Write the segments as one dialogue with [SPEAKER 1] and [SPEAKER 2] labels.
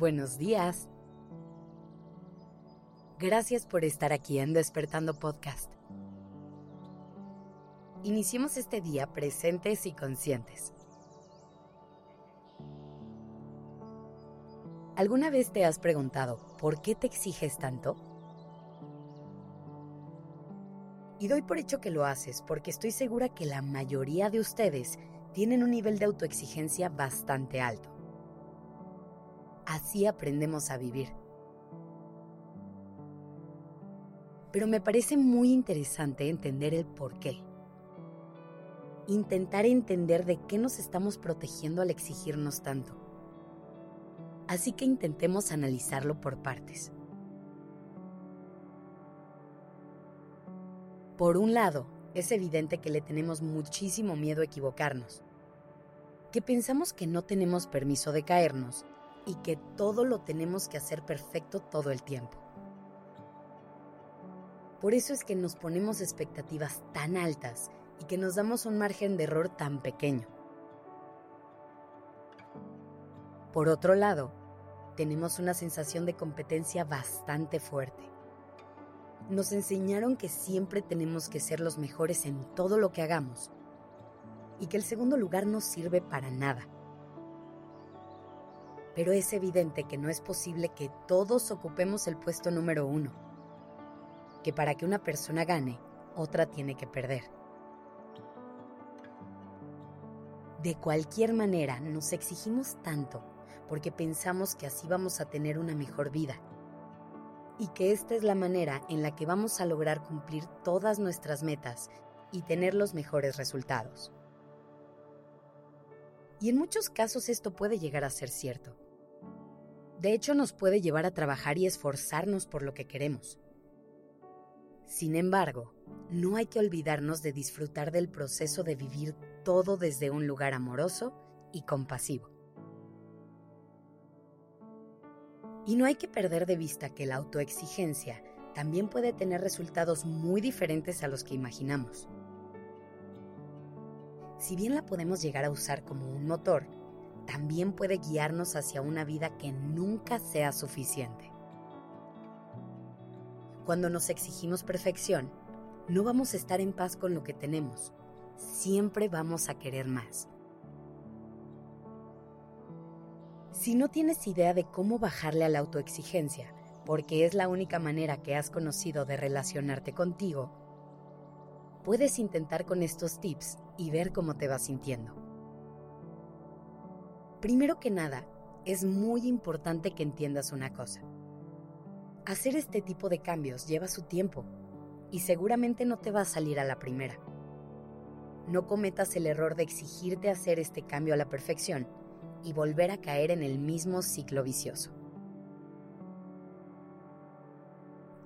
[SPEAKER 1] Buenos días. Gracias por estar aquí en Despertando Podcast. Iniciemos este día presentes y conscientes. ¿Alguna vez te has preguntado por qué te exiges tanto? Y doy por hecho que lo haces porque estoy segura que la mayoría de ustedes tienen un nivel de autoexigencia bastante alto. Así aprendemos a vivir. Pero me parece muy interesante entender el por qué. Intentar entender de qué nos estamos protegiendo al exigirnos tanto. Así que intentemos analizarlo por partes. Por un lado, es evidente que le tenemos muchísimo miedo a equivocarnos, que pensamos que no tenemos permiso de caernos y que todo lo tenemos que hacer perfecto todo el tiempo. Por eso es que nos ponemos expectativas tan altas y que nos damos un margen de error tan pequeño. Por otro lado, tenemos una sensación de competencia bastante fuerte. Nos enseñaron que siempre tenemos que ser los mejores en todo lo que hagamos y que el segundo lugar no sirve para nada. Pero es evidente que no es posible que todos ocupemos el puesto número uno, que para que una persona gane, otra tiene que perder. De cualquier manera, nos exigimos tanto porque pensamos que así vamos a tener una mejor vida y que esta es la manera en la que vamos a lograr cumplir todas nuestras metas y tener los mejores resultados. Y en muchos casos esto puede llegar a ser cierto. De hecho, nos puede llevar a trabajar y esforzarnos por lo que queremos. Sin embargo, no hay que olvidarnos de disfrutar del proceso de vivir todo desde un lugar amoroso y compasivo. Y no hay que perder de vista que la autoexigencia también puede tener resultados muy diferentes a los que imaginamos. Si bien la podemos llegar a usar como un motor, también puede guiarnos hacia una vida que nunca sea suficiente. Cuando nos exigimos perfección, no vamos a estar en paz con lo que tenemos. Siempre vamos a querer más. Si no tienes idea de cómo bajarle a la autoexigencia, porque es la única manera que has conocido de relacionarte contigo, puedes intentar con estos tips y ver cómo te vas sintiendo. Primero que nada, es muy importante que entiendas una cosa. Hacer este tipo de cambios lleva su tiempo y seguramente no te va a salir a la primera. No cometas el error de exigirte hacer este cambio a la perfección y volver a caer en el mismo ciclo vicioso.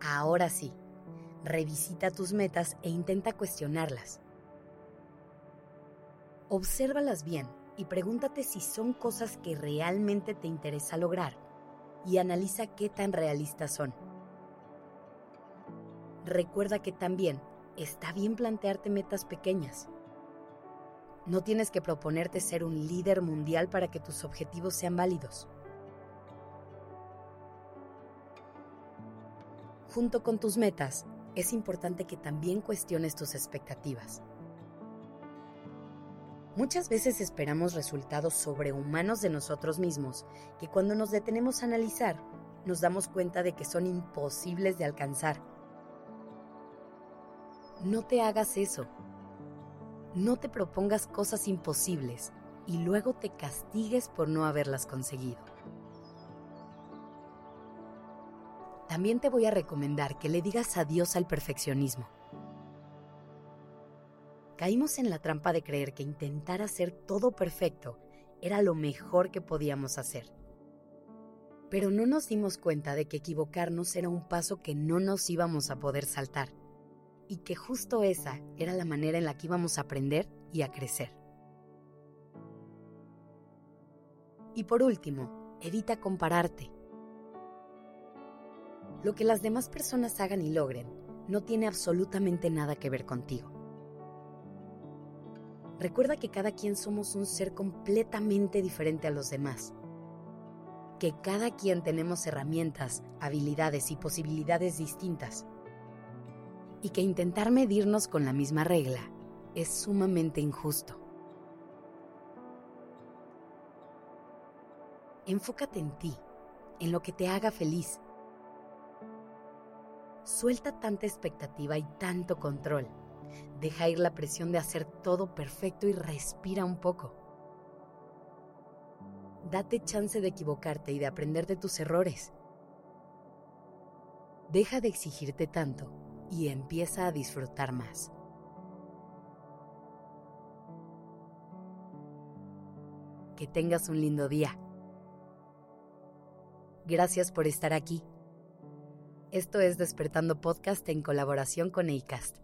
[SPEAKER 1] Ahora sí, revisita tus metas e intenta cuestionarlas. Obsérvalas bien y pregúntate si son cosas que realmente te interesa lograr y analiza qué tan realistas son. Recuerda que también está bien plantearte metas pequeñas. No tienes que proponerte ser un líder mundial para que tus objetivos sean válidos. Junto con tus metas, es importante que también cuestiones tus expectativas. Muchas veces esperamos resultados sobrehumanos de nosotros mismos que cuando nos detenemos a analizar nos damos cuenta de que son imposibles de alcanzar. No te hagas eso. No te propongas cosas imposibles y luego te castigues por no haberlas conseguido. También te voy a recomendar que le digas adiós al perfeccionismo. Caímos en la trampa de creer que intentar hacer todo perfecto era lo mejor que podíamos hacer. Pero no nos dimos cuenta de que equivocarnos era un paso que no nos íbamos a poder saltar y que justo esa era la manera en la que íbamos a aprender y a crecer. Y por último, evita compararte. Lo que las demás personas hagan y logren no tiene absolutamente nada que ver contigo. Recuerda que cada quien somos un ser completamente diferente a los demás. que cada quien tenemos herramientas, habilidades y posibilidades distintas. Y que intentar medirnos con la misma regla es sumamente injusto. Enfócate en ti, en lo que te haga feliz. Suelta tanta expectativa y tanto control. Deja ir la presión de hacer todo perfecto y respira un poco. Date chance de equivocarte y de aprender de tus errores. Deja de exigirte tanto y empieza a disfrutar más. Que tengas un lindo día. Gracias por estar aquí. Esto es Despertando Podcast en colaboración con ACAST.